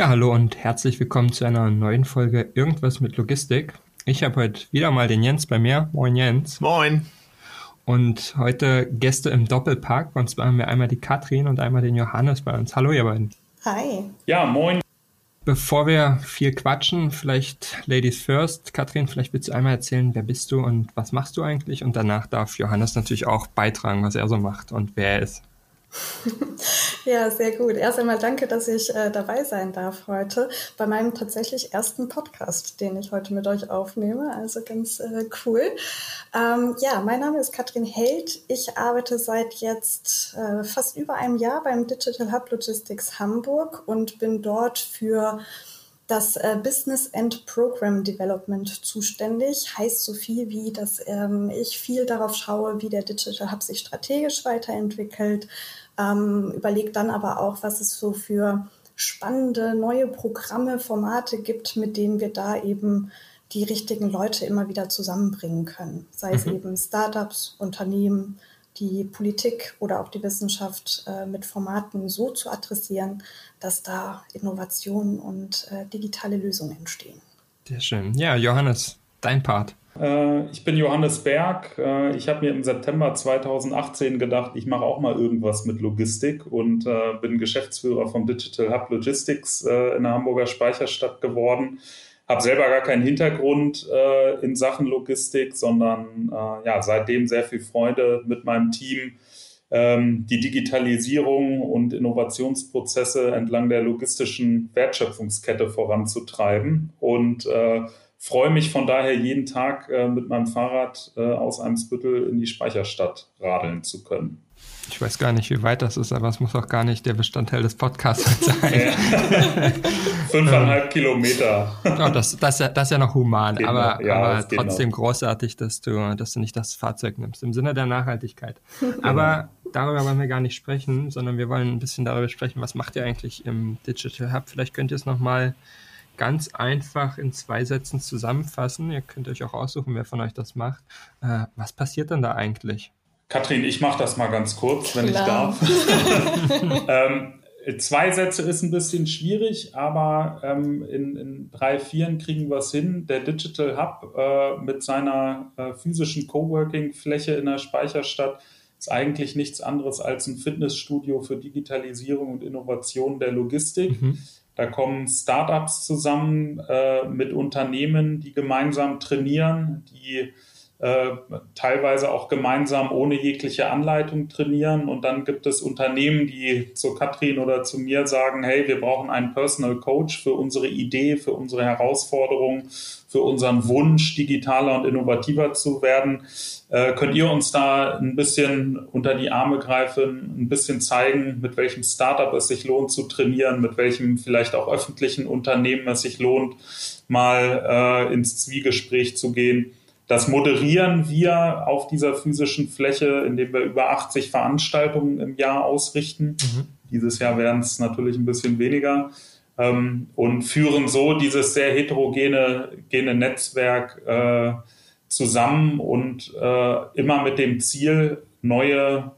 Ja, hallo und herzlich willkommen zu einer neuen Folge Irgendwas mit Logistik. Ich habe heute wieder mal den Jens bei mir. Moin Jens. Moin. Und heute Gäste im Doppelpack. Und zwar haben wir einmal die Katrin und einmal den Johannes bei uns. Hallo ihr beiden. Hi. Ja, moin. Bevor wir viel quatschen, vielleicht Ladies first. Katrin, vielleicht willst du einmal erzählen, wer bist du und was machst du eigentlich? Und danach darf Johannes natürlich auch beitragen, was er so macht und wer er ist. Ja, sehr gut. Erst einmal danke, dass ich äh, dabei sein darf heute bei meinem tatsächlich ersten Podcast, den ich heute mit euch aufnehme. Also ganz äh, cool. Ähm, ja, mein Name ist Katrin Held. Ich arbeite seit jetzt äh, fast über einem Jahr beim Digital Hub Logistics Hamburg und bin dort für das äh, Business and Program Development zuständig. Heißt so viel wie, dass ähm, ich viel darauf schaue, wie der Digital Hub sich strategisch weiterentwickelt, ähm, überlegt dann aber auch, was es so für spannende neue Programme, Formate gibt, mit denen wir da eben die richtigen Leute immer wieder zusammenbringen können. Sei es mhm. eben Startups, Unternehmen, die Politik oder auch die Wissenschaft äh, mit Formaten so zu adressieren, dass da Innovationen und äh, digitale Lösungen entstehen. Sehr schön. Ja, Johannes, dein Part. Äh, ich bin Johannes Berg. Äh, ich habe mir im September 2018 gedacht, ich mache auch mal irgendwas mit Logistik und äh, bin Geschäftsführer vom Digital Hub Logistics in der Hamburger Speicherstadt geworden. Habe selber gar keinen Hintergrund in Sachen Logistik, sondern ja, seitdem sehr viel Freude mit meinem Team, ähm, die Digitalisierung und Innovationsprozesse entlang der logistischen Wertschöpfungskette voranzutreiben und freue mich von daher jeden Tag äh, mit meinem Fahrrad äh, aus Eimsbüttel in die Speicherstadt radeln zu können. Ich weiß gar nicht, wie weit das ist, aber es muss auch gar nicht der Bestandteil des Podcasts sein. Fünfeinhalb ähm, Kilometer. Oh, das, das, das ist ja noch human, genau. aber, ja, aber trotzdem großartig, dass du, dass du nicht das Fahrzeug nimmst, im Sinne der Nachhaltigkeit. Aber darüber wollen wir gar nicht sprechen, sondern wir wollen ein bisschen darüber sprechen, was macht ihr eigentlich im Digital Hub? Vielleicht könnt ihr es nochmal mal ganz einfach in zwei Sätzen zusammenfassen. Ihr könnt euch auch aussuchen, wer von euch das macht. Äh, was passiert denn da eigentlich? Katrin, ich mache das mal ganz kurz, wenn Klar. ich darf. ähm, zwei Sätze ist ein bisschen schwierig, aber ähm, in, in, drei, vieren kriegen wir es hin. Der Digital Hub äh, mit seiner äh, physischen Coworking-Fläche in der Speicherstadt ist eigentlich nichts anderes als ein Fitnessstudio für Digitalisierung und Innovation der Logistik. Mhm. Da kommen Startups zusammen äh, mit Unternehmen, die gemeinsam trainieren, die äh, teilweise auch gemeinsam ohne jegliche Anleitung trainieren. Und dann gibt es Unternehmen, die zu Katrin oder zu mir sagen, hey, wir brauchen einen Personal Coach für unsere Idee, für unsere Herausforderung, für unseren Wunsch, digitaler und innovativer zu werden. Äh, könnt ihr uns da ein bisschen unter die Arme greifen, ein bisschen zeigen, mit welchem Startup es sich lohnt zu trainieren, mit welchem vielleicht auch öffentlichen Unternehmen es sich lohnt, mal äh, ins Zwiegespräch zu gehen? Das moderieren wir auf dieser physischen Fläche, indem wir über 80 Veranstaltungen im Jahr ausrichten. Mhm. Dieses Jahr werden es natürlich ein bisschen weniger ähm, und führen so dieses sehr heterogene Netzwerk äh, zusammen und äh, immer mit dem Ziel, neue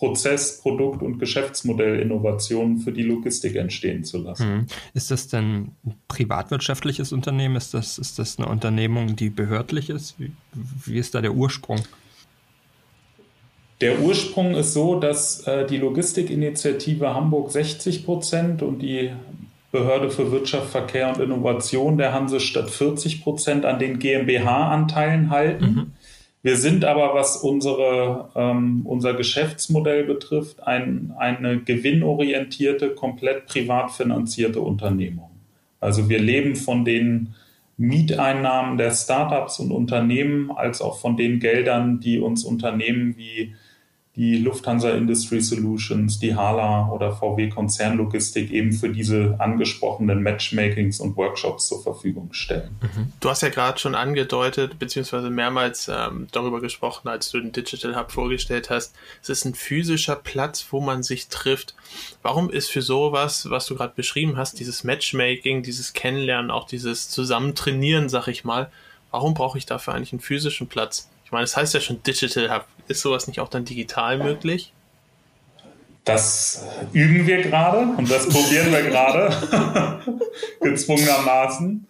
Prozess-, Produkt- und Geschäftsmodellinnovationen für die Logistik entstehen zu lassen. Hm. Ist das denn ein privatwirtschaftliches Unternehmen? Ist das, ist das eine Unternehmung, die behördlich ist? Wie, wie ist da der Ursprung? Der Ursprung ist so, dass äh, die Logistikinitiative Hamburg 60 Prozent und die Behörde für Wirtschaft, Verkehr und Innovation der Hansestadt 40 Prozent an den GmbH-Anteilen halten. Mhm. Wir sind aber, was unsere, ähm, unser Geschäftsmodell betrifft, ein, eine gewinnorientierte, komplett privat finanzierte Unternehmung. Also wir leben von den Mieteinnahmen der Startups und Unternehmen als auch von den Geldern, die uns Unternehmen wie die Lufthansa Industry Solutions, die HALA oder VW Konzernlogistik eben für diese angesprochenen Matchmakings und Workshops zur Verfügung stellen. Mhm. Du hast ja gerade schon angedeutet, beziehungsweise mehrmals ähm, darüber gesprochen, als du den Digital Hub vorgestellt hast. Es ist ein physischer Platz, wo man sich trifft. Warum ist für sowas, was du gerade beschrieben hast, dieses Matchmaking, dieses Kennenlernen, auch dieses Zusammentrainieren, sag ich mal, warum brauche ich dafür eigentlich einen physischen Platz? Ich meine, es das heißt ja schon Digital Hub. Ist sowas nicht auch dann digital möglich? Das üben wir gerade und das probieren wir gerade, gezwungenermaßen.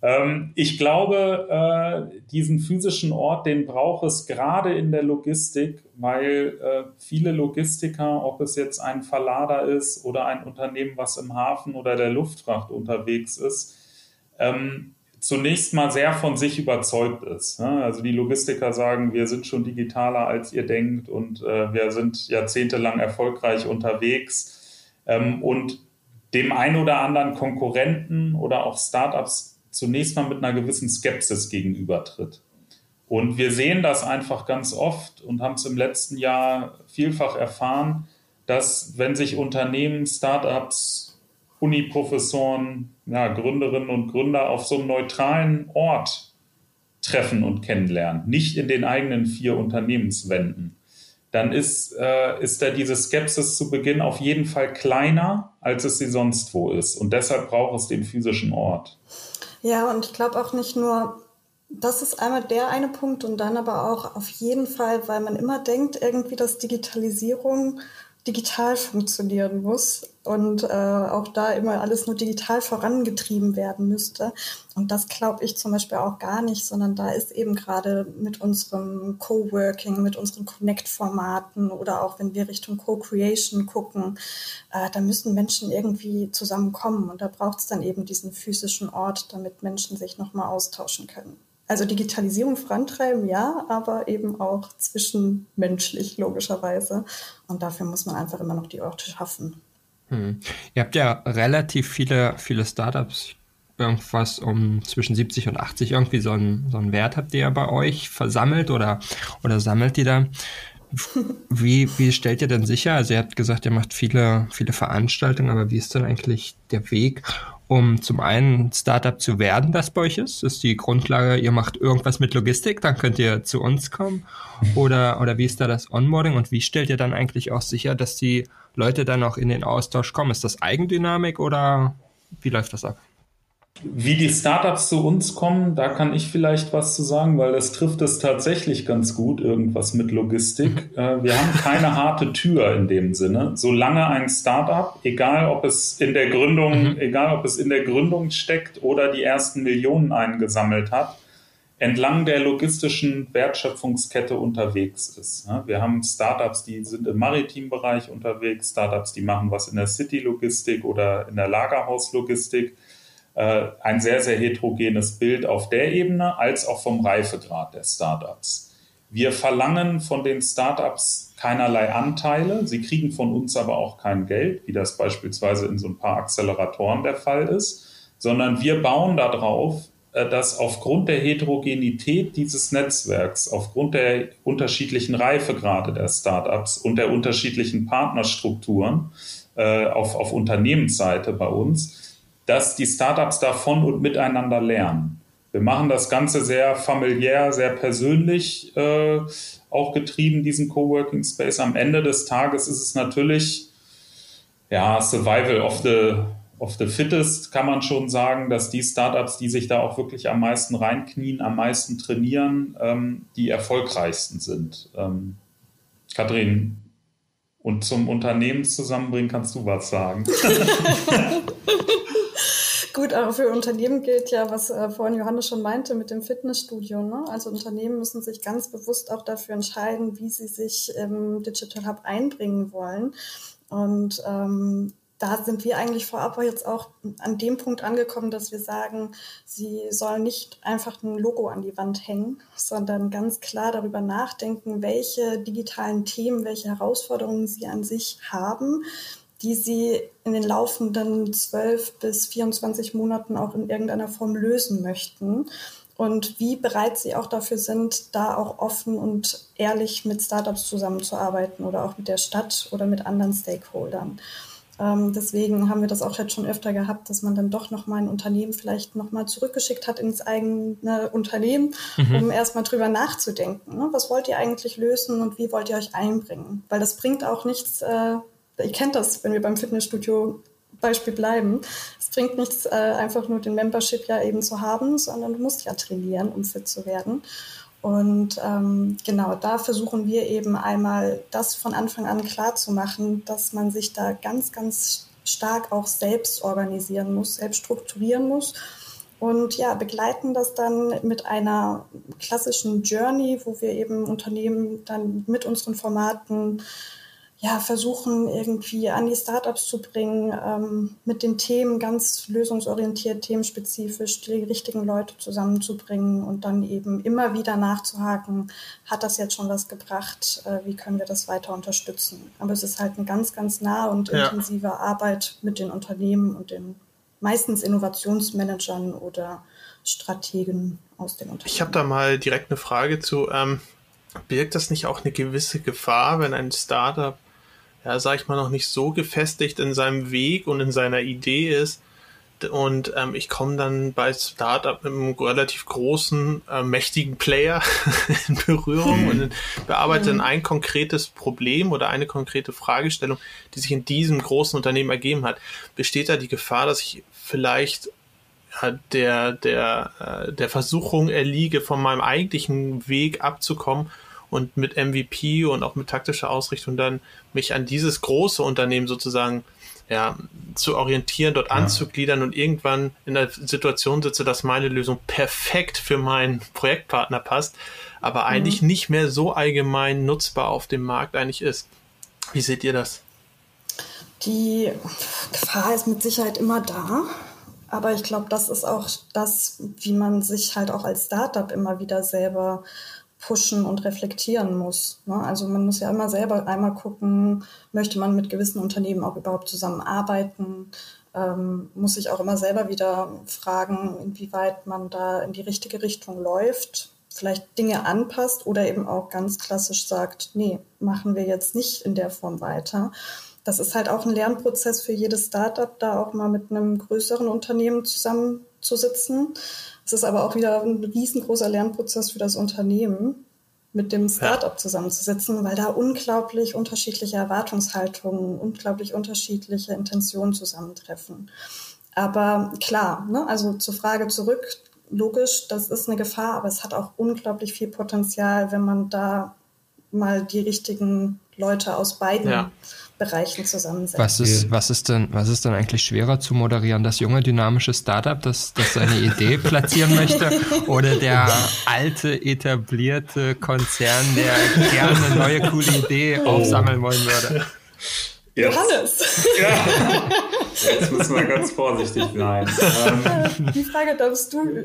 Ähm, ich glaube, äh, diesen physischen Ort, den braucht es gerade in der Logistik, weil äh, viele Logistiker, ob es jetzt ein Verlader ist oder ein Unternehmen, was im Hafen oder der Luftfracht unterwegs ist, ähm, zunächst mal sehr von sich überzeugt ist. Ne? Also die Logistiker sagen, wir sind schon digitaler, als ihr denkt und äh, wir sind jahrzehntelang erfolgreich unterwegs. Ähm, und dem einen oder anderen Konkurrenten oder auch Startups zunächst mal mit einer gewissen Skepsis gegenübertritt. Und wir sehen das einfach ganz oft und haben es im letzten Jahr vielfach erfahren, dass wenn sich Unternehmen, Startups, Uni-Professoren, ja, Gründerinnen und Gründer auf so einem neutralen Ort treffen und kennenlernen, nicht in den eigenen vier Unternehmenswänden, dann ist, äh, ist da diese Skepsis zu Beginn auf jeden Fall kleiner, als es sie sonst wo ist. Und deshalb braucht es den physischen Ort. Ja, und ich glaube auch nicht nur, das ist einmal der eine Punkt und dann aber auch auf jeden Fall, weil man immer denkt, irgendwie, dass Digitalisierung digital funktionieren muss und äh, auch da immer alles nur digital vorangetrieben werden müsste. Und das glaube ich zum Beispiel auch gar nicht, sondern da ist eben gerade mit unserem Coworking, mit unseren Connect-Formaten oder auch wenn wir Richtung Co-Creation gucken, äh, da müssen Menschen irgendwie zusammenkommen und da braucht es dann eben diesen physischen Ort, damit Menschen sich nochmal austauschen können. Also Digitalisierung vorantreiben, ja, aber eben auch zwischenmenschlich, logischerweise. Und dafür muss man einfach immer noch die Orte schaffen. Hm. Ihr habt ja relativ viele, viele Startups, irgendwas um zwischen 70 und 80 irgendwie so einen, so einen Wert habt ihr ja bei euch versammelt oder, oder sammelt ihr da? Wie, wie stellt ihr denn sicher? Also ihr habt gesagt, ihr macht viele, viele Veranstaltungen, aber wie ist denn eigentlich der Weg, um zum einen Startup zu werden, das bei euch ist? Ist die Grundlage, ihr macht irgendwas mit Logistik, dann könnt ihr zu uns kommen? Oder, oder wie ist da das Onboarding und wie stellt ihr dann eigentlich auch sicher, dass die Leute dann auch in den Austausch kommen? Ist das Eigendynamik oder wie läuft das ab? Wie die Startups zu uns kommen, da kann ich vielleicht was zu sagen, weil das trifft es tatsächlich ganz gut, irgendwas mit Logistik. Mhm. Äh, wir haben keine harte Tür in dem Sinne. Solange ein Startup, egal ob es in der Gründung, mhm. egal ob es in der Gründung steckt oder die ersten Millionen eingesammelt hat, entlang der logistischen Wertschöpfungskette unterwegs ist. Wir haben Startups, die sind im maritimen Bereich unterwegs, Startups, die machen was in der City-Logistik oder in der Lagerhauslogistik. Äh, ein sehr, sehr heterogenes Bild auf der Ebene, als auch vom Reifegrad der Startups. Wir verlangen von den Startups keinerlei Anteile. Sie kriegen von uns aber auch kein Geld, wie das beispielsweise in so ein paar Acceleratoren der Fall ist, sondern wir bauen darauf, äh, dass aufgrund der Heterogenität dieses Netzwerks, aufgrund der unterschiedlichen Reifegrade der Startups und der unterschiedlichen Partnerstrukturen äh, auf, auf Unternehmensseite bei uns, dass die Startups davon und miteinander lernen. Wir machen das Ganze sehr familiär, sehr persönlich äh, auch getrieben, diesen Coworking Space. Am Ende des Tages ist es natürlich ja, Survival of the, of the Fittest, kann man schon sagen, dass die Startups, die sich da auch wirklich am meisten reinknien, am meisten trainieren, ähm, die erfolgreichsten sind. Ähm, Kathrin, und zum Unternehmenszusammenbringen kannst du was sagen. Gut, aber für Unternehmen gilt ja, was äh, vorhin Johannes schon meinte mit dem Fitnessstudio. Ne? Also Unternehmen müssen sich ganz bewusst auch dafür entscheiden, wie sie sich im Digital Hub einbringen wollen. Und ähm, da sind wir eigentlich vorab jetzt auch an dem Punkt angekommen, dass wir sagen, sie sollen nicht einfach ein Logo an die Wand hängen, sondern ganz klar darüber nachdenken, welche digitalen Themen, welche Herausforderungen sie an sich haben, die sie in den laufenden 12 bis 24 Monaten auch in irgendeiner Form lösen möchten. und wie bereit sie auch dafür sind, da auch offen und ehrlich mit Startups zusammenzuarbeiten oder auch mit der Stadt oder mit anderen Stakeholdern. Ähm, deswegen haben wir das auch jetzt schon öfter gehabt, dass man dann doch nochmal ein Unternehmen vielleicht nochmal zurückgeschickt hat ins eigene Unternehmen, mhm. um erstmal drüber nachzudenken. Ne? Was wollt ihr eigentlich lösen und wie wollt ihr euch einbringen? Weil das bringt auch nichts, äh, ihr kennt das, wenn wir beim Fitnessstudio Beispiel bleiben. Es bringt nichts, äh, einfach nur den Membership ja eben zu haben, sondern du musst ja trainieren, um fit zu werden. Und ähm, genau da versuchen wir eben einmal das von Anfang an klar zu machen, dass man sich da ganz, ganz stark auch selbst organisieren muss, selbst strukturieren muss. Und ja, begleiten das dann mit einer klassischen Journey, wo wir eben Unternehmen dann mit unseren Formaten ja, versuchen irgendwie an die Startups zu bringen, ähm, mit den Themen ganz lösungsorientiert, themenspezifisch die richtigen Leute zusammenzubringen und dann eben immer wieder nachzuhaken, hat das jetzt schon was gebracht, äh, wie können wir das weiter unterstützen. Aber es ist halt eine ganz, ganz nahe und ja. intensive Arbeit mit den Unternehmen und den meistens Innovationsmanagern oder Strategen aus den Unternehmen. Ich habe da mal direkt eine Frage zu. Ähm, birgt das nicht auch eine gewisse Gefahr, wenn ein Startup ja, sag ich mal, noch nicht so gefestigt in seinem Weg und in seiner Idee ist. Und ähm, ich komme dann bei Startup mit einem relativ großen, äh, mächtigen Player in Berührung mhm. und bearbeite dann ein konkretes Problem oder eine konkrete Fragestellung, die sich in diesem großen Unternehmen ergeben hat. Besteht da die Gefahr, dass ich vielleicht der, der, äh, der Versuchung erliege, von meinem eigentlichen Weg abzukommen und mit MVP und auch mit taktischer Ausrichtung dann mich an dieses große Unternehmen sozusagen ja, zu orientieren, dort ja. anzugliedern und irgendwann in der Situation sitze, dass meine Lösung perfekt für meinen Projektpartner passt, aber mhm. eigentlich nicht mehr so allgemein nutzbar auf dem Markt eigentlich ist. Wie seht ihr das? Die Gefahr ist mit Sicherheit immer da. Aber ich glaube, das ist auch das, wie man sich halt auch als Startup immer wieder selber pushen und reflektieren muss. Ne? Also man muss ja immer selber einmal gucken, möchte man mit gewissen Unternehmen auch überhaupt zusammenarbeiten, ähm, muss sich auch immer selber wieder fragen, inwieweit man da in die richtige Richtung läuft, vielleicht Dinge anpasst oder eben auch ganz klassisch sagt, nee, machen wir jetzt nicht in der Form weiter. Das ist halt auch ein Lernprozess für jedes Startup, da auch mal mit einem größeren Unternehmen zusammenzusitzen es ist aber auch wieder ein riesengroßer Lernprozess für das Unternehmen, mit dem Startup ja. zusammenzusetzen, weil da unglaublich unterschiedliche Erwartungshaltungen, unglaublich unterschiedliche Intentionen zusammentreffen. Aber klar, ne, also zur Frage zurück, logisch, das ist eine Gefahr, aber es hat auch unglaublich viel Potenzial, wenn man da mal die richtigen Leute aus beiden ja. Bereichen zusammensetzen. Was ist, was ist denn, was ist denn eigentlich schwerer zu moderieren? Das junge dynamische Startup, das, das seine Idee platzieren möchte, oder der alte etablierte Konzern, der gerne eine neue coole Idee oh. aufsammeln wollen würde? Jetzt, Johannes! Ja, jetzt müssen wir ganz vorsichtig sein. Die Frage darfst du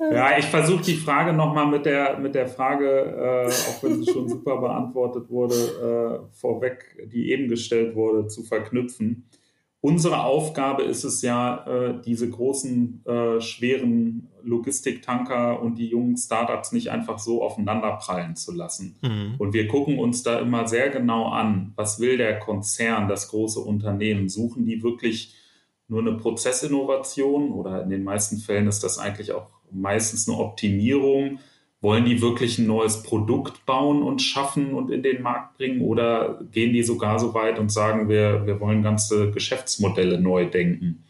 Ja, ich versuche die Frage nochmal mit der, mit der Frage, äh, auch wenn sie schon super beantwortet wurde, äh, vorweg, die eben gestellt wurde, zu verknüpfen. Unsere Aufgabe ist es ja, äh, diese großen, äh, schweren Logistiktanker und die jungen Startups nicht einfach so aufeinanderprallen zu lassen. Mhm. Und wir gucken uns da immer sehr genau an, was will der Konzern, das große Unternehmen? Suchen die wirklich nur eine Prozessinnovation oder in den meisten Fällen ist das eigentlich auch meistens eine Optimierung? Wollen die wirklich ein neues Produkt bauen und schaffen und in den Markt bringen oder gehen die sogar so weit und sagen, wir, wir wollen ganze Geschäftsmodelle neu denken?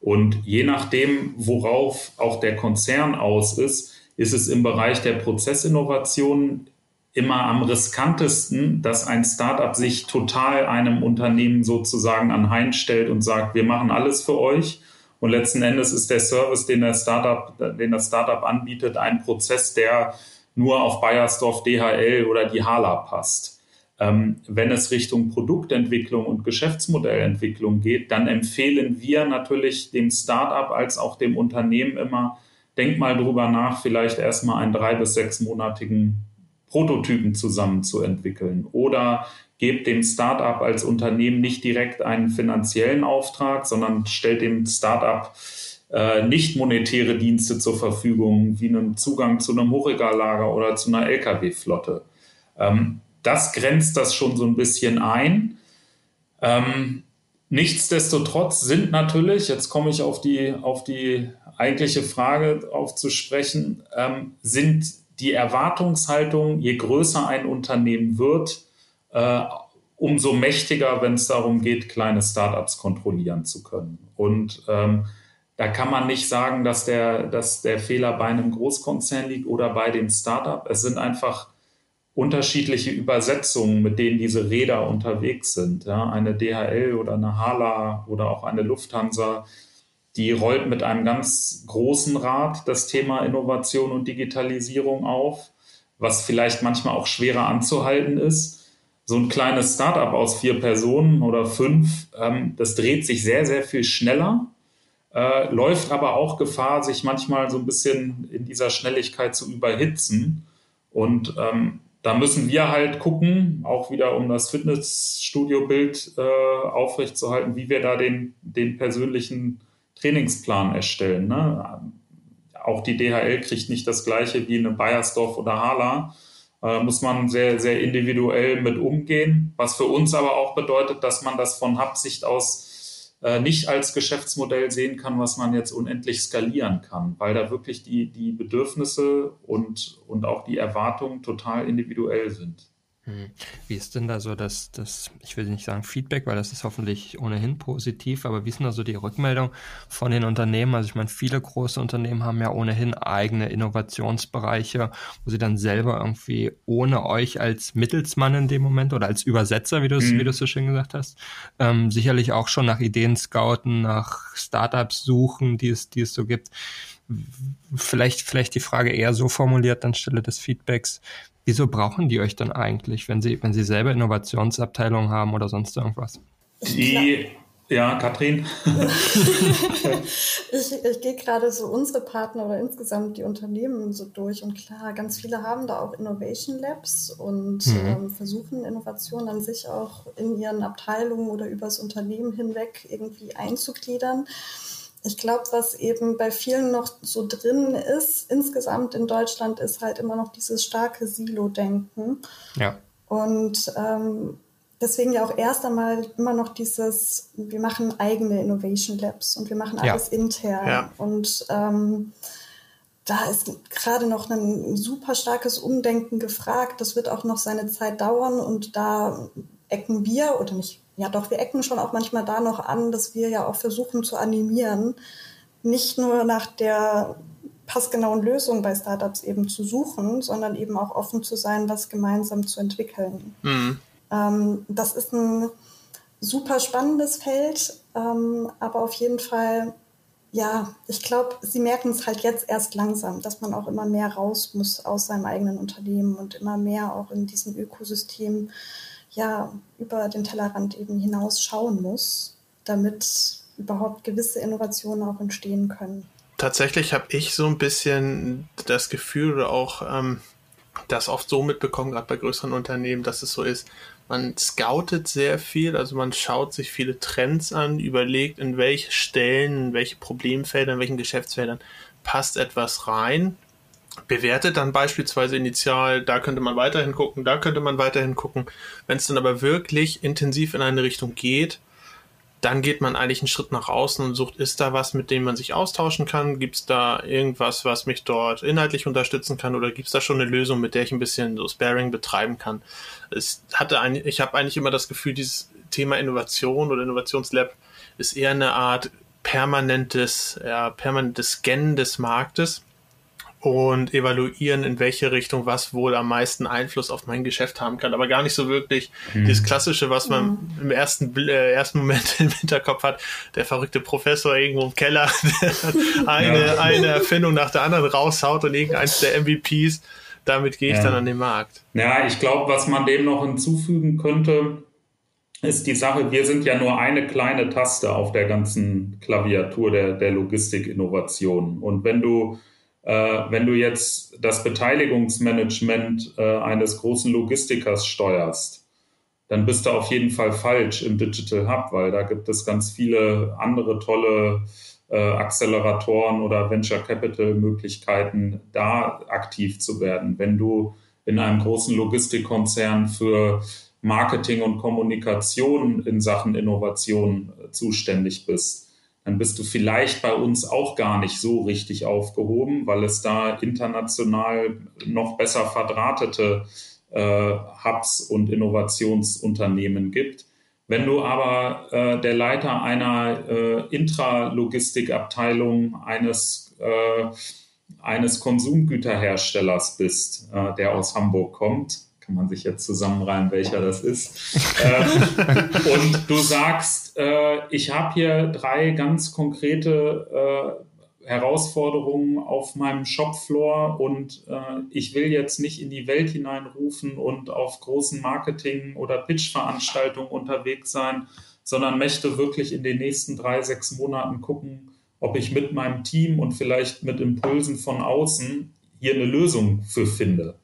Und je nachdem, worauf auch der Konzern aus ist, ist es im Bereich der Prozessinnovation immer am riskantesten, dass ein Startup sich total einem Unternehmen sozusagen anheimstellt und sagt, wir machen alles für euch und letzten Endes ist der Service, den, der Startup, den das Startup anbietet, ein Prozess, der nur auf Bayersdorf, DHL oder die Hala passt. Ähm, wenn es Richtung Produktentwicklung und Geschäftsmodellentwicklung geht, dann empfehlen wir natürlich dem Startup als auch dem Unternehmen immer, denk mal drüber nach, vielleicht erstmal einen drei- bis sechsmonatigen Prototypen zusammenzuentwickeln oder gebt dem Startup als Unternehmen nicht direkt einen finanziellen Auftrag, sondern stellt dem Startup äh, nicht monetäre Dienste zur Verfügung, wie einen Zugang zu einem Hochregallager oder zu einer Lkw-Flotte. Ähm, das grenzt das schon so ein bisschen ein. Ähm, nichtsdestotrotz sind natürlich, jetzt komme ich auf die, auf die eigentliche Frage aufzusprechen, ähm, sind die Erwartungshaltung, je größer ein Unternehmen wird, äh, umso mächtiger, wenn es darum geht, kleine Startups kontrollieren zu können. Und ähm, da kann man nicht sagen, dass der, dass der Fehler bei einem Großkonzern liegt oder bei dem Startup. Es sind einfach unterschiedliche Übersetzungen, mit denen diese Räder unterwegs sind. Ja, eine DHL oder eine Hala oder auch eine Lufthansa, die rollt mit einem ganz großen Rad das Thema Innovation und Digitalisierung auf, was vielleicht manchmal auch schwerer anzuhalten ist. So ein kleines Startup aus vier Personen oder fünf, ähm, das dreht sich sehr, sehr viel schneller äh, läuft aber auch Gefahr, sich manchmal so ein bisschen in dieser Schnelligkeit zu überhitzen. Und ähm, da müssen wir halt gucken, auch wieder um das Fitnessstudio-Bild äh, aufrechtzuerhalten, wie wir da den, den persönlichen Trainingsplan erstellen. Ne? Auch die DHL kriegt nicht das gleiche wie eine Bayersdorf oder Hala. Äh, muss man sehr, sehr individuell mit umgehen, was für uns aber auch bedeutet, dass man das von Hubsicht aus äh, nicht als Geschäftsmodell sehen kann, was man jetzt unendlich skalieren kann, weil da wirklich die, die Bedürfnisse und, und auch die Erwartungen total individuell sind. Hm. Wie ist denn da so das, das, ich will nicht sagen Feedback, weil das ist hoffentlich ohnehin positiv, aber wie ist denn da so die Rückmeldung von den Unternehmen? Also ich meine, viele große Unternehmen haben ja ohnehin eigene Innovationsbereiche, wo sie dann selber irgendwie ohne euch als Mittelsmann in dem Moment oder als Übersetzer, wie du es, mhm. wie du es so schön gesagt hast, ähm, sicherlich auch schon nach Ideen scouten, nach Startups suchen, die es, die es so gibt vielleicht, vielleicht die Frage eher so formuliert anstelle des Feedbacks. Wieso brauchen die euch dann eigentlich, wenn sie, wenn sie selber Innovationsabteilungen haben oder sonst irgendwas? Die, ja, Katrin. ich, ich gehe gerade so unsere Partner oder insgesamt die Unternehmen so durch und klar, ganz viele haben da auch Innovation Labs und mhm. ähm, versuchen Innovation an sich auch in ihren Abteilungen oder übers Unternehmen hinweg irgendwie einzugliedern ich glaube, was eben bei vielen noch so drin ist, insgesamt in Deutschland, ist halt immer noch dieses starke Silo-Denken. Ja. Und ähm, deswegen ja auch erst einmal immer noch dieses, wir machen eigene Innovation Labs und wir machen alles ja. intern. Ja. Und ähm, da ist gerade noch ein super starkes Umdenken gefragt. Das wird auch noch seine Zeit dauern und da ecken wir oder nicht ja doch, wir ecken schon auch manchmal da noch an, dass wir ja auch versuchen zu animieren, nicht nur nach der passgenauen Lösung bei Startups eben zu suchen, sondern eben auch offen zu sein, was gemeinsam zu entwickeln. Mhm. Ähm, das ist ein super spannendes Feld, ähm, aber auf jeden Fall, ja, ich glaube, sie merken es halt jetzt erst langsam, dass man auch immer mehr raus muss aus seinem eigenen Unternehmen und immer mehr auch in diesem Ökosystem ja über den Tellerrand eben hinaus schauen muss, damit überhaupt gewisse Innovationen auch entstehen können. Tatsächlich habe ich so ein bisschen das Gefühl oder auch ähm, das oft so mitbekommen, gerade bei größeren Unternehmen, dass es so ist, man scoutet sehr viel, also man schaut sich viele Trends an, überlegt, in welche Stellen, in welche Problemfelder, in welchen Geschäftsfeldern passt etwas rein bewertet dann beispielsweise initial, da könnte man weiterhin gucken, da könnte man weiterhin gucken. Wenn es dann aber wirklich intensiv in eine Richtung geht, dann geht man eigentlich einen Schritt nach außen und sucht, ist da was, mit dem man sich austauschen kann? Gibt es da irgendwas, was mich dort inhaltlich unterstützen kann? Oder gibt es da schon eine Lösung, mit der ich ein bisschen so Sparing betreiben kann? Es hatte ein, ich habe eigentlich immer das Gefühl, dieses Thema Innovation oder Innovationslab ist eher eine Art permanentes, ja, permanentes Scannen des Marktes und evaluieren, in welche Richtung was wohl am meisten Einfluss auf mein Geschäft haben kann. Aber gar nicht so wirklich mhm. das Klassische, was man mhm. im ersten, äh, ersten Moment im Hinterkopf hat. Der verrückte Professor irgendwo im Keller, der eine, ja. eine Erfindung nach der anderen raushaut und irgendeins der MVPs. Damit gehe ich ja. dann an den Markt. Ja, ich glaube, was man dem noch hinzufügen könnte, ist die Sache, wir sind ja nur eine kleine Taste auf der ganzen Klaviatur der, der Logistikinnovation. Und wenn du wenn du jetzt das Beteiligungsmanagement äh, eines großen Logistikers steuerst, dann bist du auf jeden Fall falsch im Digital Hub, weil da gibt es ganz viele andere tolle äh, Acceleratoren oder Venture Capital Möglichkeiten, da aktiv zu werden. Wenn du in einem großen Logistikkonzern für Marketing und Kommunikation in Sachen Innovation äh, zuständig bist, dann bist du vielleicht bei uns auch gar nicht so richtig aufgehoben, weil es da international noch besser verdrahtete äh, Hubs und Innovationsunternehmen gibt. Wenn du aber äh, der Leiter einer äh, Intralogistikabteilung eines, äh, eines Konsumgüterherstellers bist, äh, der aus Hamburg kommt, kann man sich jetzt zusammenreimen, welcher das ist. äh, und du sagst, äh, ich habe hier drei ganz konkrete Herausforderungen auf meinem Shopfloor und äh, ich will jetzt nicht in die Welt hineinrufen und auf großen Marketing- oder Pitch-Veranstaltungen unterwegs sein, sondern möchte wirklich in den nächsten drei, sechs Monaten gucken, ob ich mit meinem Team und vielleicht mit Impulsen von außen hier eine Lösung für finde.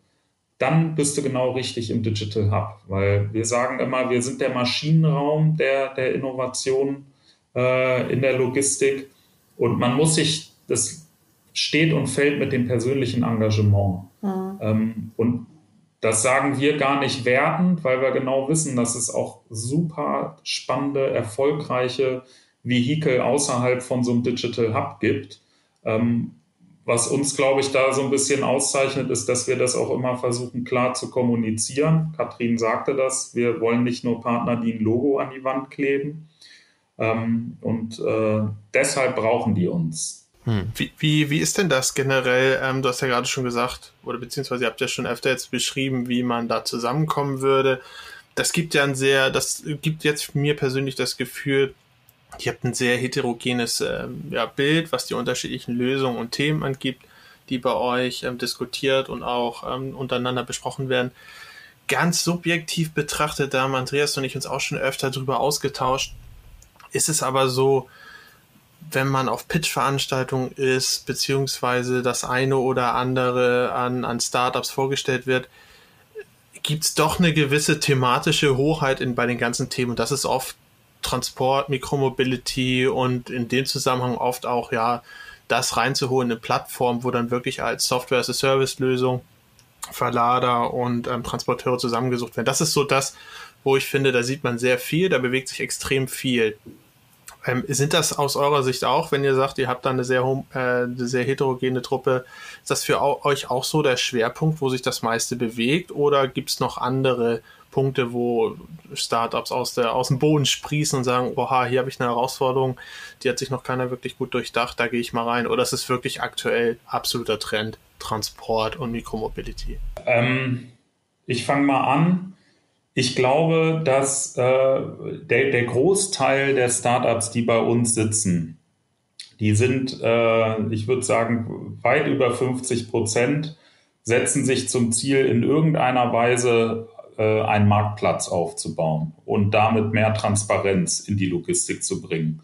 Dann bist du genau richtig im Digital Hub, weil wir sagen immer, wir sind der Maschinenraum der, der Innovation äh, in der Logistik und man muss sich das steht und fällt mit dem persönlichen Engagement. Mhm. Ähm, und das sagen wir gar nicht wertend, weil wir genau wissen, dass es auch super spannende, erfolgreiche Vehikel außerhalb von so einem Digital Hub gibt. Ähm, was uns, glaube ich, da so ein bisschen auszeichnet, ist, dass wir das auch immer versuchen, klar zu kommunizieren. Katrin sagte das. Wir wollen nicht nur Partner, die ein Logo an die Wand kleben. Ähm, und äh, deshalb brauchen die uns. Hm. Wie, wie, wie ist denn das generell? Ähm, du hast ja gerade schon gesagt, oder beziehungsweise ihr habt ja schon öfter jetzt beschrieben, wie man da zusammenkommen würde. Das gibt ja ein sehr, das gibt jetzt mir persönlich das Gefühl, ihr habt ein sehr heterogenes ähm, ja, Bild, was die unterschiedlichen Lösungen und Themen angibt, die bei euch ähm, diskutiert und auch ähm, untereinander besprochen werden. Ganz subjektiv betrachtet, da haben Andreas und ich uns auch schon öfter darüber ausgetauscht, ist es aber so, wenn man auf Pitch-Veranstaltungen ist, beziehungsweise das eine oder andere an, an Startups vorgestellt wird, gibt es doch eine gewisse thematische Hochheit in, bei den ganzen Themen. Das ist oft Transport, Mikromobility und in dem Zusammenhang oft auch, ja, das reinzuholen, eine Plattform, wo dann wirklich als Software-as-a-Service-Lösung Verlader und ähm, Transporteure zusammengesucht werden. Das ist so das, wo ich finde, da sieht man sehr viel, da bewegt sich extrem viel. Ähm, sind das aus eurer Sicht auch, wenn ihr sagt, ihr habt da eine sehr, äh, eine sehr heterogene Truppe, ist das für au euch auch so der Schwerpunkt, wo sich das meiste bewegt? Oder gibt es noch andere Punkte, wo Startups aus, der, aus dem Boden sprießen und sagen, oha, hier habe ich eine Herausforderung, die hat sich noch keiner wirklich gut durchdacht, da gehe ich mal rein? Oder ist es wirklich aktuell absoluter Trend, Transport und Mikromobility? Ähm, ich fange mal an ich glaube, dass äh, der, der Großteil der Startups, die bei uns sitzen, die sind, äh, ich würde sagen, weit über 50 Prozent, setzen sich zum Ziel, in irgendeiner Weise äh, einen Marktplatz aufzubauen und damit mehr Transparenz in die Logistik zu bringen.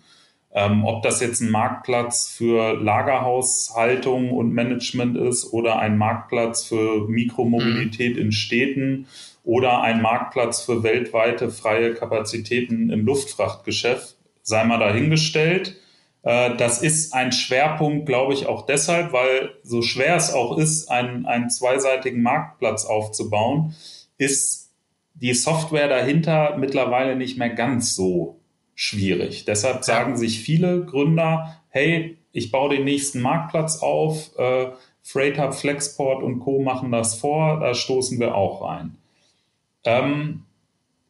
Ähm, ob das jetzt ein Marktplatz für Lagerhaushaltung und Management ist oder ein Marktplatz für Mikromobilität mhm. in Städten oder ein Marktplatz für weltweite freie Kapazitäten im Luftfrachtgeschäft, sei mal dahingestellt. Äh, das ist ein Schwerpunkt, glaube ich, auch deshalb, weil so schwer es auch ist, einen, einen zweiseitigen Marktplatz aufzubauen, ist die Software dahinter mittlerweile nicht mehr ganz so schwierig. Deshalb sagen sich viele Gründer, hey, ich baue den nächsten Marktplatz auf, äh, Freight Hub, Flexport und Co. machen das vor, da stoßen wir auch rein. Ähm,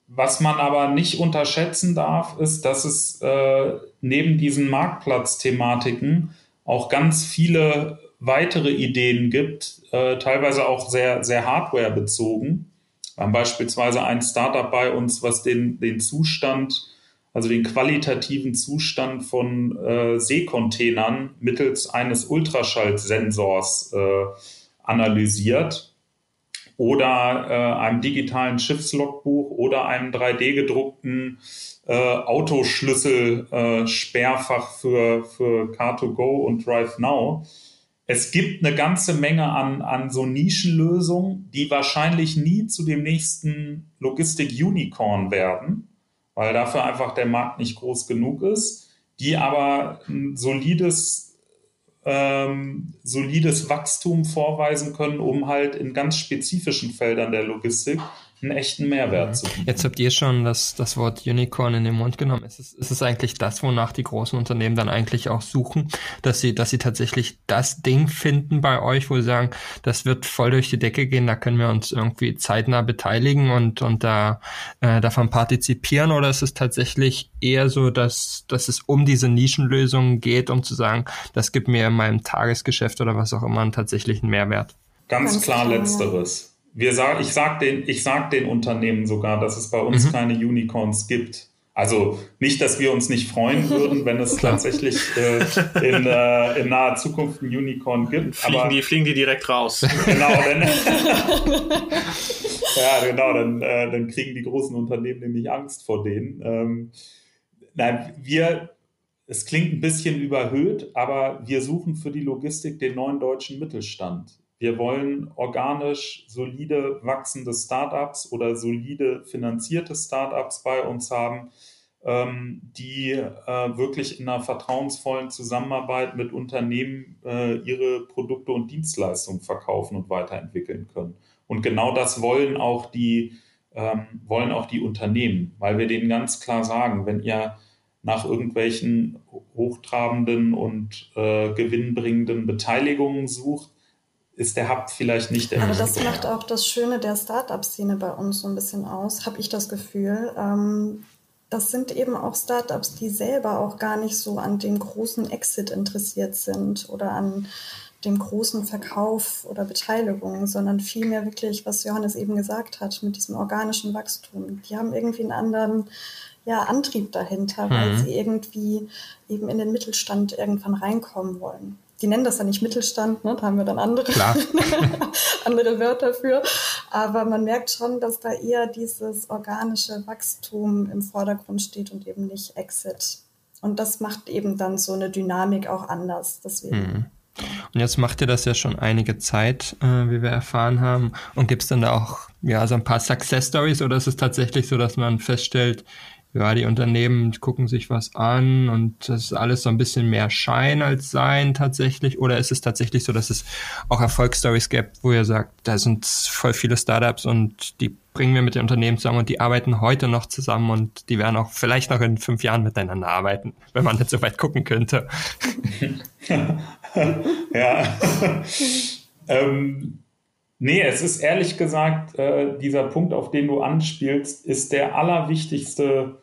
was man aber nicht unterschätzen darf, ist, dass es äh, neben diesen Marktplatzthematiken auch ganz viele weitere Ideen gibt, äh, teilweise auch sehr, sehr hardware-bezogen. Wir haben beispielsweise ein Startup bei uns, was den, den Zustand, also den qualitativen Zustand von äh, Seekontainern mittels eines Ultraschallsensors äh, analysiert oder äh, einem digitalen Schiffslogbuch oder einem 3D gedruckten äh, Autoschlüssel-Sperrfach äh, für, für Car2Go und Drive Now. Es gibt eine ganze Menge an, an so Nischenlösungen, die wahrscheinlich nie zu dem nächsten Logistik-Unicorn werden, weil dafür einfach der Markt nicht groß genug ist die aber ein solides, ähm, solides Wachstum vorweisen können, um halt in ganz spezifischen Feldern der Logistik einen echten Mehrwert zu bieten. Jetzt habt ihr schon das, das Wort Unicorn in den Mund genommen. Ist es, ist es eigentlich das, wonach die großen Unternehmen dann eigentlich auch suchen, dass sie, dass sie tatsächlich das Ding finden bei euch, wo sie sagen, das wird voll durch die Decke gehen, da können wir uns irgendwie zeitnah beteiligen und, und da äh, davon partizipieren oder ist es tatsächlich eher so, dass, dass es um diese Nischenlösungen geht, um zu sagen, das gibt mir in meinem Tagesgeschäft oder was auch immer einen tatsächlichen Mehrwert? Ganz, Ganz klar, klar letzteres wir sag, ich sage den, sag den Unternehmen sogar, dass es bei uns mhm. keine Unicorns gibt. Also nicht, dass wir uns nicht freuen würden, wenn es tatsächlich äh, in, äh, in, naher Zukunft ein Unicorn gibt. Fliegen, aber, die, fliegen die direkt raus. Genau, dann, ja, genau, dann, äh, dann kriegen die großen Unternehmen nämlich Angst vor denen. Ähm, nein, wir, es klingt ein bisschen überhöht, aber wir suchen für die Logistik den neuen deutschen Mittelstand. Wir wollen organisch solide wachsende Startups oder solide finanzierte Startups bei uns haben, ähm, die äh, wirklich in einer vertrauensvollen Zusammenarbeit mit Unternehmen äh, ihre Produkte und Dienstleistungen verkaufen und weiterentwickeln können. Und genau das wollen auch die, ähm, wollen auch die Unternehmen, weil wir denen ganz klar sagen, wenn ihr nach irgendwelchen hochtrabenden und äh, gewinnbringenden Beteiligungen sucht, ist der Hub vielleicht nicht der Aber das macht auch das Schöne der Startup-Szene bei uns so ein bisschen aus, habe ich das Gefühl. Ähm, das sind eben auch Startups, die selber auch gar nicht so an dem großen Exit interessiert sind oder an dem großen Verkauf oder Beteiligung, sondern vielmehr wirklich, was Johannes eben gesagt hat, mit diesem organischen Wachstum. Die haben irgendwie einen anderen ja, Antrieb dahinter, mhm. weil sie irgendwie eben in den Mittelstand irgendwann reinkommen wollen die nennen das ja nicht Mittelstand, ne? da haben wir dann andere, andere Wörter für. Aber man merkt schon, dass da eher dieses organische Wachstum im Vordergrund steht und eben nicht Exit. Und das macht eben dann so eine Dynamik auch anders. Deswegen. Mhm. Und jetzt macht ihr das ja schon einige Zeit, äh, wie wir erfahren haben. Und gibt es dann da auch ja, so ein paar Success Stories oder ist es tatsächlich so, dass man feststellt, ja, die Unternehmen gucken sich was an und das ist alles so ein bisschen mehr Schein als Sein tatsächlich? Oder ist es tatsächlich so, dass es auch Erfolgsstories gibt, wo ihr sagt, da sind voll viele Startups und die bringen wir mit den Unternehmen zusammen und die arbeiten heute noch zusammen und die werden auch vielleicht noch in fünf Jahren miteinander arbeiten, wenn man nicht so weit gucken könnte. ja. ähm, nee, es ist ehrlich gesagt, äh, dieser Punkt, auf den du anspielst, ist der allerwichtigste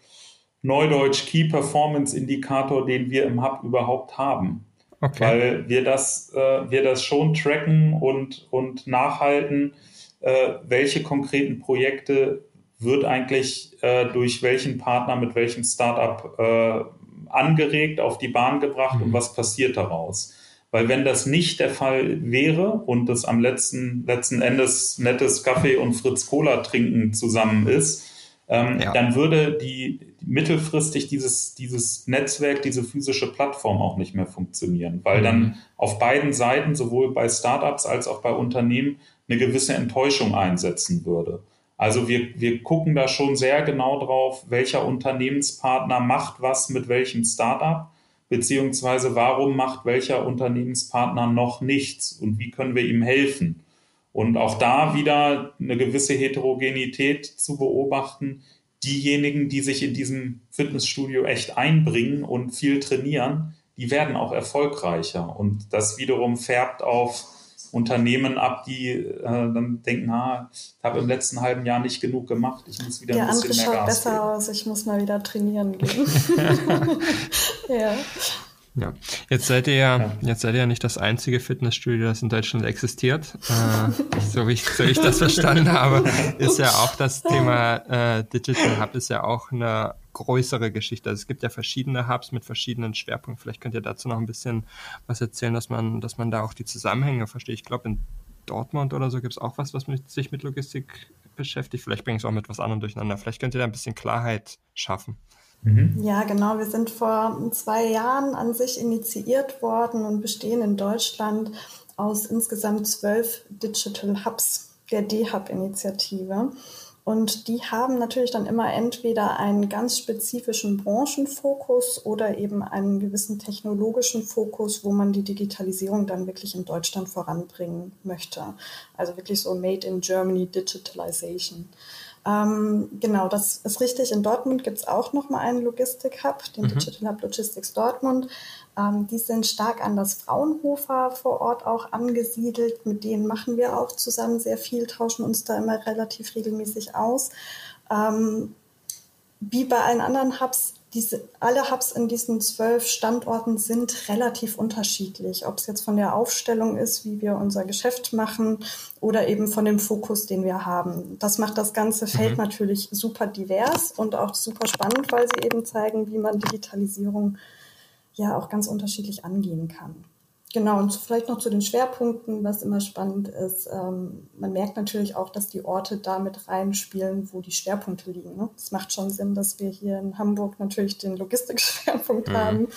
Neudeutsch Key Performance Indikator, den wir im Hub überhaupt haben. Okay. Weil wir das, äh, wir das schon tracken und, und nachhalten, äh, welche konkreten Projekte wird eigentlich äh, durch welchen Partner mit welchem Startup äh, angeregt, auf die Bahn gebracht mhm. und was passiert daraus. Weil wenn das nicht der Fall wäre und das am letzten, letzten Endes nettes Kaffee und Fritz Cola trinken zusammen ist, ähm, ja. dann würde die mittelfristig dieses, dieses Netzwerk, diese physische Plattform auch nicht mehr funktionieren, weil mhm. dann auf beiden Seiten, sowohl bei Startups als auch bei Unternehmen, eine gewisse Enttäuschung einsetzen würde. Also wir, wir gucken da schon sehr genau drauf, welcher Unternehmenspartner macht was mit welchem Startup, beziehungsweise warum macht welcher Unternehmenspartner noch nichts und wie können wir ihm helfen. Und auch da wieder eine gewisse Heterogenität zu beobachten. Diejenigen, die sich in diesem Fitnessstudio echt einbringen und viel trainieren, die werden auch erfolgreicher. Und das wiederum färbt auf Unternehmen ab, die äh, dann denken, ah, ich habe im letzten halben Jahr nicht genug gemacht, ich muss wieder Der ein bisschen andere mehr Gas besser geben. aus, ich muss mal wieder trainieren gehen. ja. Ja, jetzt seid ihr ja, ja, jetzt seid ihr ja nicht das einzige Fitnessstudio, das in Deutschland existiert. Äh, so, wie ich, so wie ich das verstanden habe, ist ja auch das Thema äh, Digital Hub ist ja auch eine größere Geschichte. Also es gibt ja verschiedene Hubs mit verschiedenen Schwerpunkten. Vielleicht könnt ihr dazu noch ein bisschen was erzählen, dass man, dass man da auch die Zusammenhänge versteht. Ich glaube, in Dortmund oder so gibt es auch was, was mit, sich mit Logistik beschäftigt. Vielleicht bringe ich es auch mit was anderem durcheinander. Vielleicht könnt ihr da ein bisschen Klarheit schaffen. Mhm. Ja, genau. Wir sind vor zwei Jahren an sich initiiert worden und bestehen in Deutschland aus insgesamt zwölf Digital Hubs der D-Hub-Initiative. Und die haben natürlich dann immer entweder einen ganz spezifischen Branchenfokus oder eben einen gewissen technologischen Fokus, wo man die Digitalisierung dann wirklich in Deutschland voranbringen möchte. Also wirklich so Made in Germany Digitalization. Ähm, genau, das ist richtig. In Dortmund gibt es auch nochmal einen Logistik-Hub, den mhm. Digital Hub Logistics Dortmund. Ähm, die sind stark an das Fraunhofer vor Ort auch angesiedelt. Mit denen machen wir auch zusammen sehr viel, tauschen uns da immer relativ regelmäßig aus. Ähm, wie bei allen anderen Hubs diese, alle Hubs in diesen zwölf Standorten sind relativ unterschiedlich. Ob es jetzt von der Aufstellung ist, wie wir unser Geschäft machen oder eben von dem Fokus, den wir haben. Das macht das ganze Feld mhm. natürlich super divers und auch super spannend, weil sie eben zeigen, wie man Digitalisierung ja auch ganz unterschiedlich angehen kann. Genau, und vielleicht noch zu den Schwerpunkten, was immer spannend ist. Ähm, man merkt natürlich auch, dass die Orte damit reinspielen, wo die Schwerpunkte liegen. Ne? Es macht schon Sinn, dass wir hier in Hamburg natürlich den Logistikschwerpunkt mhm. haben.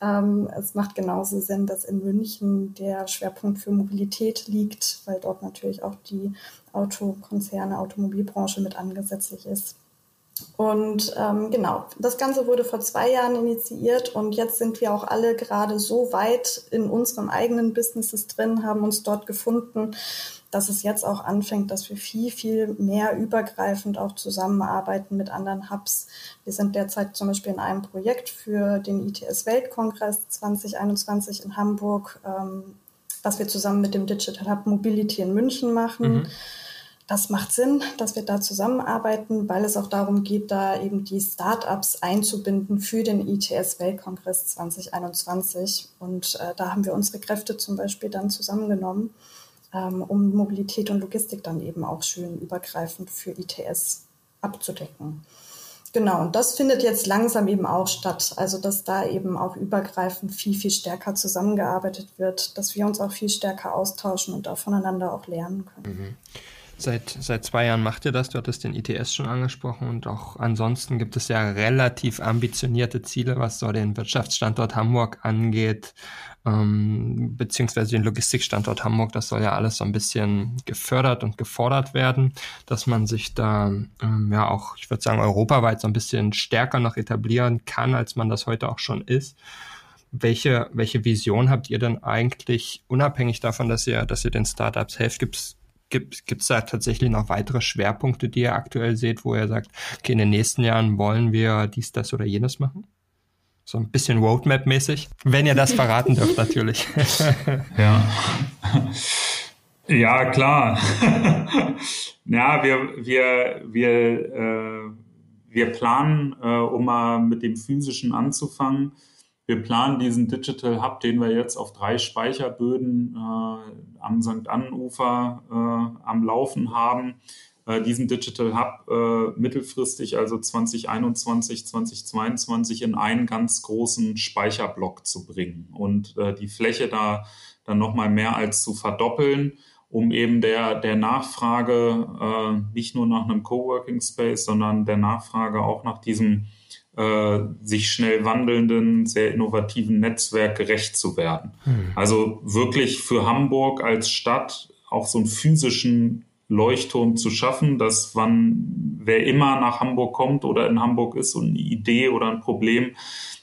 Ähm, es macht genauso Sinn, dass in München der Schwerpunkt für Mobilität liegt, weil dort natürlich auch die Autokonzerne, Automobilbranche mit angesetzlich ist. Und ähm, genau, das Ganze wurde vor zwei Jahren initiiert und jetzt sind wir auch alle gerade so weit in unserem eigenen Businesses drin, haben uns dort gefunden, dass es jetzt auch anfängt, dass wir viel, viel mehr übergreifend auch zusammenarbeiten mit anderen Hubs. Wir sind derzeit zum Beispiel in einem Projekt für den ITS Weltkongress 2021 in Hamburg, ähm, was wir zusammen mit dem Digital Hub Mobility in München machen. Mhm das macht Sinn, dass wir da zusammenarbeiten, weil es auch darum geht, da eben die Startups einzubinden für den ITS Weltkongress 2021. Und äh, da haben wir unsere Kräfte zum Beispiel dann zusammengenommen, ähm, um Mobilität und Logistik dann eben auch schön übergreifend für ITS abzudecken. Genau, und das findet jetzt langsam eben auch statt. Also, dass da eben auch übergreifend viel, viel stärker zusammengearbeitet wird, dass wir uns auch viel stärker austauschen und auch voneinander auch lernen können. Mhm. Seit, seit zwei Jahren macht ihr das. Du hattest den ITS schon angesprochen und auch ansonsten gibt es ja relativ ambitionierte Ziele, was so den Wirtschaftsstandort Hamburg angeht, ähm, beziehungsweise den Logistikstandort Hamburg. Das soll ja alles so ein bisschen gefördert und gefordert werden, dass man sich da ähm, ja auch, ich würde sagen, europaweit so ein bisschen stärker noch etablieren kann, als man das heute auch schon ist. Welche, welche Vision habt ihr denn eigentlich, unabhängig davon, dass ihr, dass ihr den Startups helft, gibt's Gibt es da tatsächlich noch weitere Schwerpunkte, die ihr aktuell seht, wo ihr sagt, okay, in den nächsten Jahren wollen wir dies, das oder jenes machen? So ein bisschen Roadmap-mäßig, wenn ihr das verraten dürft, natürlich. ja. Ja, klar. ja, wir, wir, wir, äh, wir planen, äh, um mal mit dem Physischen anzufangen, wir planen diesen Digital Hub, den wir jetzt auf drei Speicherböden äh, am St. Annenufer äh, am Laufen haben, äh, diesen Digital Hub äh, mittelfristig, also 2021, 2022, in einen ganz großen Speicherblock zu bringen und äh, die Fläche da dann nochmal mehr als zu verdoppeln, um eben der, der Nachfrage äh, nicht nur nach einem Coworking Space, sondern der Nachfrage auch nach diesem äh, sich schnell wandelnden, sehr innovativen Netzwerk gerecht zu werden. Hm. Also wirklich für Hamburg als Stadt auch so einen physischen Leuchtturm zu schaffen, dass wann wer immer nach Hamburg kommt oder in Hamburg ist und eine Idee oder ein Problem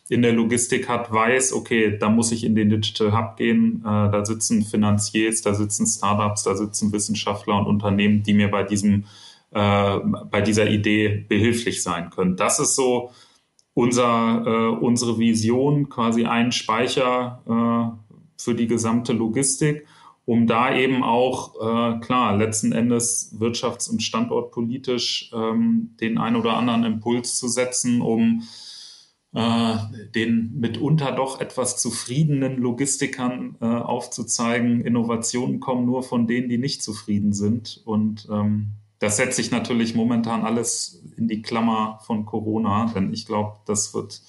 in der Logistik hat, weiß, okay, da muss ich in den Digital Hub gehen, äh, da sitzen Finanziers, da sitzen Startups, da sitzen Wissenschaftler und Unternehmen, die mir bei diesem äh, bei dieser Idee behilflich sein können. Das ist so unser, äh, unsere Vision, quasi einen Speicher äh, für die gesamte Logistik, um da eben auch, äh, klar, letzten Endes wirtschafts- und standortpolitisch ähm, den ein oder anderen Impuls zu setzen, um äh, den mitunter doch etwas zufriedenen Logistikern äh, aufzuzeigen, Innovationen kommen nur von denen, die nicht zufrieden sind. Und ähm, das setzt sich natürlich momentan alles in die Klammer von Corona, denn ich glaube, das wird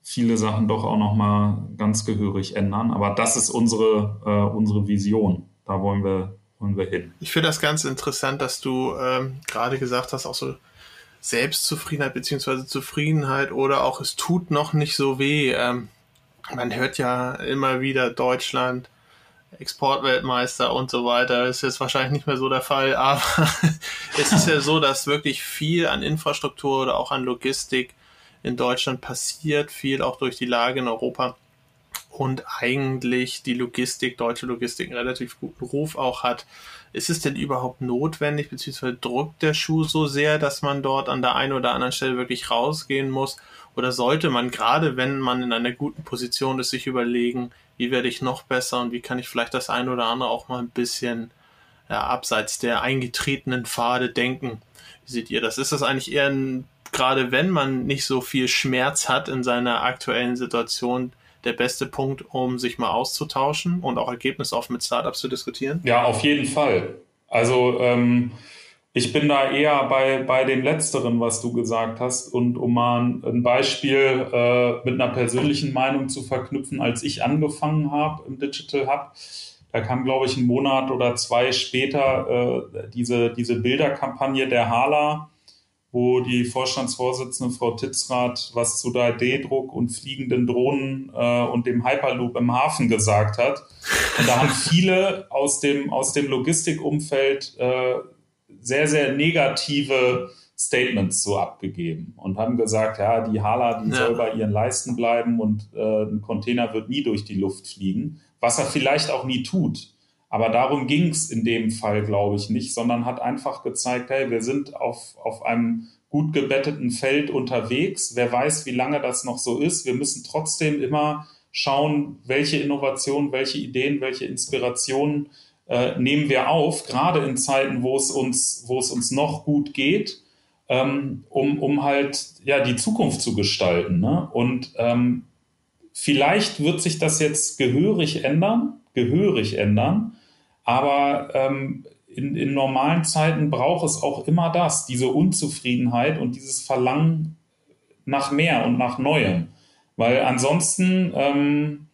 viele Sachen doch auch noch mal ganz gehörig ändern. Aber das ist unsere, äh, unsere Vision. Da wollen wir, wollen wir hin. Ich finde das ganz interessant, dass du ähm, gerade gesagt hast, auch so Selbstzufriedenheit beziehungsweise Zufriedenheit oder auch es tut noch nicht so weh. Ähm, man hört ja immer wieder Deutschland Exportweltmeister und so weiter. Ist jetzt wahrscheinlich nicht mehr so der Fall, aber es ist ja so, dass wirklich viel an Infrastruktur oder auch an Logistik in Deutschland passiert, viel auch durch die Lage in Europa und eigentlich die Logistik, deutsche Logistik, einen relativ guten Ruf auch hat. Ist es denn überhaupt notwendig, beziehungsweise drückt der Schuh so sehr, dass man dort an der einen oder anderen Stelle wirklich rausgehen muss? Oder sollte man, gerade wenn man in einer guten Position ist, sich überlegen, wie werde ich noch besser und wie kann ich vielleicht das eine oder andere auch mal ein bisschen ja, abseits der eingetretenen Pfade denken? Wie seht ihr das? Ist das eigentlich eher ein, gerade wenn man nicht so viel Schmerz hat in seiner aktuellen Situation, der beste Punkt, um sich mal auszutauschen und auch ergebnisoffen mit Startups zu diskutieren? Ja, auf jeden Fall. Also ähm, ich bin da eher bei, bei dem Letzteren, was du gesagt hast. Und um mal ein Beispiel äh, mit einer persönlichen Meinung zu verknüpfen, als ich angefangen habe im Digital Hub, da kam, glaube ich, ein Monat oder zwei später äh, diese, diese Bilderkampagne der Hala wo die Vorstandsvorsitzende Frau Titzrath was zu 3D-Druck und fliegenden Drohnen äh, und dem Hyperloop im Hafen gesagt hat. Und da haben viele aus dem, aus dem Logistikumfeld äh, sehr, sehr negative Statements so abgegeben und haben gesagt, ja, die Hala, die ja. soll bei ihren Leisten bleiben und äh, ein Container wird nie durch die Luft fliegen, was er vielleicht auch nie tut. Aber darum ging es in dem Fall, glaube ich, nicht, sondern hat einfach gezeigt, hey, wir sind auf, auf einem gut gebetteten Feld unterwegs. Wer weiß, wie lange das noch so ist. Wir müssen trotzdem immer schauen, welche Innovationen, welche Ideen, welche Inspirationen äh, nehmen wir auf, gerade in Zeiten, wo es uns, wo es uns noch gut geht, ähm, um, um halt ja die Zukunft zu gestalten. Ne? Und ähm, vielleicht wird sich das jetzt gehörig ändern, gehörig ändern. Aber ähm, in, in normalen Zeiten braucht es auch immer das, diese Unzufriedenheit und dieses Verlangen nach mehr und nach Neuem. Weil ansonsten ähm,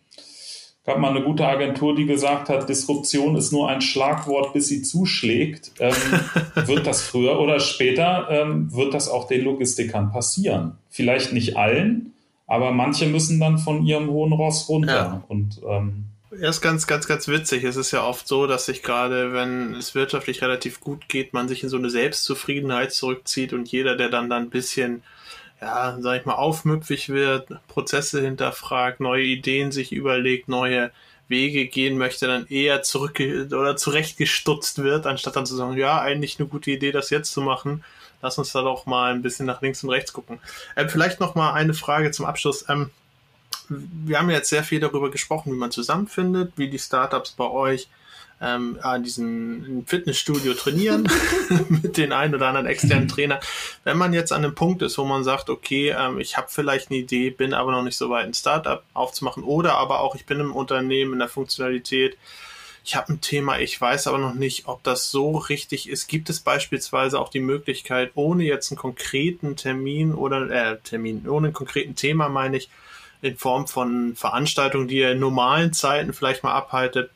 gab mal eine gute Agentur, die gesagt hat, Disruption ist nur ein Schlagwort, bis sie zuschlägt. Ähm, wird das früher oder später, ähm, wird das auch den Logistikern passieren. Vielleicht nicht allen, aber manche müssen dann von ihrem hohen Ross runter. Ja. Und ähm, ja, ist ganz, ganz, ganz witzig. Es ist ja oft so, dass sich gerade, wenn es wirtschaftlich relativ gut geht, man sich in so eine Selbstzufriedenheit zurückzieht und jeder, der dann dann ein bisschen, ja, sag ich mal, aufmüpfig wird, Prozesse hinterfragt, neue Ideen sich überlegt, neue Wege gehen möchte, dann eher zurück oder zurechtgestutzt wird, anstatt dann zu sagen, ja, eigentlich eine gute Idee, das jetzt zu machen. Lass uns da doch mal ein bisschen nach links und rechts gucken. Ähm, vielleicht noch mal eine Frage zum Abschluss. Ähm, wir haben jetzt sehr viel darüber gesprochen, wie man zusammenfindet, wie die Startups bei euch ähm, an diesem Fitnessstudio trainieren mit den ein oder anderen externen Trainer. Wenn man jetzt an einem Punkt ist, wo man sagt, okay, ähm, ich habe vielleicht eine Idee, bin aber noch nicht so weit, ein Startup aufzumachen oder aber auch ich bin im Unternehmen in der Funktionalität, ich habe ein Thema, ich weiß aber noch nicht, ob das so richtig ist. Gibt es beispielsweise auch die Möglichkeit, ohne jetzt einen konkreten Termin oder äh, Termin, ohne einen konkreten Thema meine ich, in Form von Veranstaltungen, die ihr in normalen Zeiten vielleicht mal abhaltet,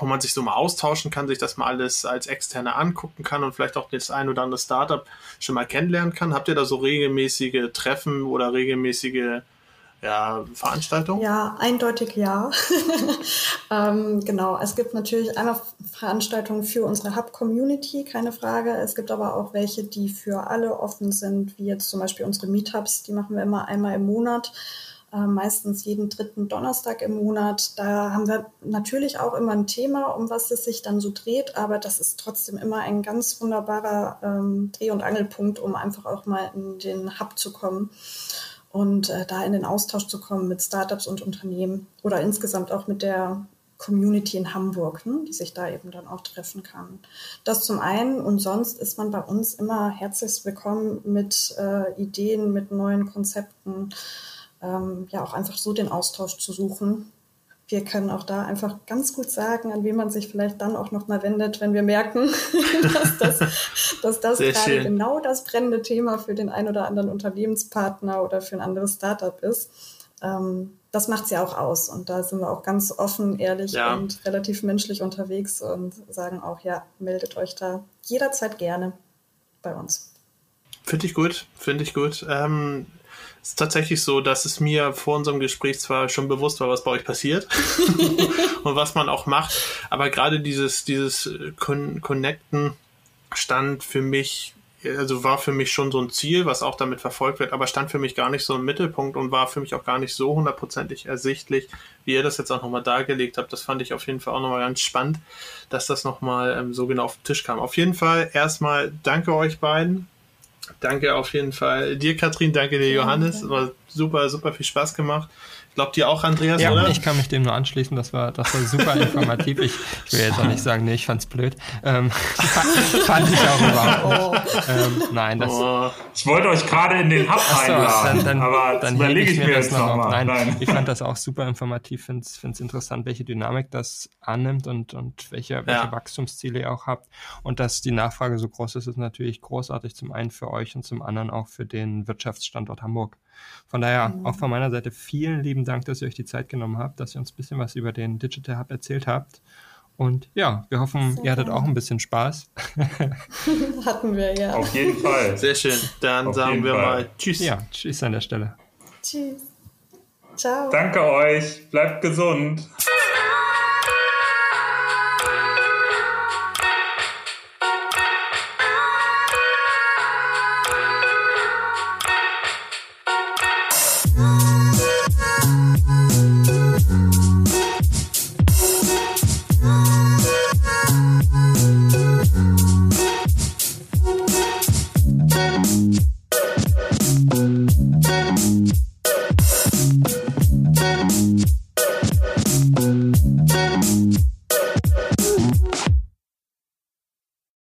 wo man sich so mal austauschen kann, sich das mal alles als Externe angucken kann und vielleicht auch das ein oder andere Startup schon mal kennenlernen kann. Habt ihr da so regelmäßige Treffen oder regelmäßige ja, Veranstaltungen? Ja, eindeutig ja. ähm, genau, es gibt natürlich einmal Veranstaltungen für unsere Hub-Community, keine Frage. Es gibt aber auch welche, die für alle offen sind, wie jetzt zum Beispiel unsere Meetups, die machen wir immer einmal im Monat äh, meistens jeden dritten Donnerstag im Monat. Da haben wir natürlich auch immer ein Thema, um was es sich dann so dreht, aber das ist trotzdem immer ein ganz wunderbarer ähm, Dreh- und Angelpunkt, um einfach auch mal in den Hub zu kommen und äh, da in den Austausch zu kommen mit Startups und Unternehmen oder insgesamt auch mit der Community in Hamburg, ne, die sich da eben dann auch treffen kann. Das zum einen und sonst ist man bei uns immer herzlich willkommen mit äh, Ideen, mit neuen Konzepten ähm, ja auch einfach so den Austausch zu suchen. Wir können auch da einfach ganz gut sagen, an wen man sich vielleicht dann auch nochmal wendet, wenn wir merken, dass das, dass das gerade schön. genau das brennende Thema für den ein oder anderen Unternehmenspartner oder für ein anderes Startup ist. Ähm, das macht es ja auch aus. Und da sind wir auch ganz offen, ehrlich ja. und relativ menschlich unterwegs und sagen auch, ja, meldet euch da jederzeit gerne bei uns. Finde ich gut, finde ich gut. Ähm, Es ist tatsächlich so, dass es mir vor unserem Gespräch zwar schon bewusst war, was bei euch passiert und was man auch macht, aber gerade dieses, dieses Con Connecten stand für mich also war für mich schon so ein Ziel, was auch damit verfolgt wird, aber stand für mich gar nicht so im Mittelpunkt und war für mich auch gar nicht so hundertprozentig ersichtlich, wie ihr das jetzt auch nochmal dargelegt habt. Das fand ich auf jeden Fall auch nochmal ganz spannend, dass das nochmal ähm, so genau auf den Tisch kam. Auf jeden Fall erstmal danke euch beiden. Danke auf jeden Fall dir, Katrin, danke dir, Johannes. War super, super viel Spaß gemacht. Glaubt ihr auch, Andreas, ja, oder? ich kann mich dem nur anschließen. Das war, das war super informativ. Ich, ich will jetzt auch nicht sagen, nee, ich fand's blöd. Ähm, fand ich auch überhaupt nicht. Ähm, nein, das. Oh. Ich wollte euch gerade in den Hub so, einladen, dann, dann, aber dann überlege ich mir, das noch mal. Nein, nein, ich fand das auch super informativ. Finde es interessant, welche Dynamik das annimmt und, und welche, welche ja. Wachstumsziele ihr auch habt. Und dass die Nachfrage so groß ist, ist natürlich großartig. Zum einen für euch und zum anderen auch für den Wirtschaftsstandort Hamburg. Von daher mhm. auch von meiner Seite vielen lieben Dank, dass ihr euch die Zeit genommen habt, dass ihr uns ein bisschen was über den Digital Hub erzählt habt. Und ja, wir hoffen, Sehr ihr hattet gerne. auch ein bisschen Spaß. Hatten wir, ja. Auf jeden Fall. Sehr schön. Dann Auf sagen wir Fall. mal Tschüss. Ja, Tschüss an der Stelle. Tschüss. Ciao. Danke euch. Bleibt gesund.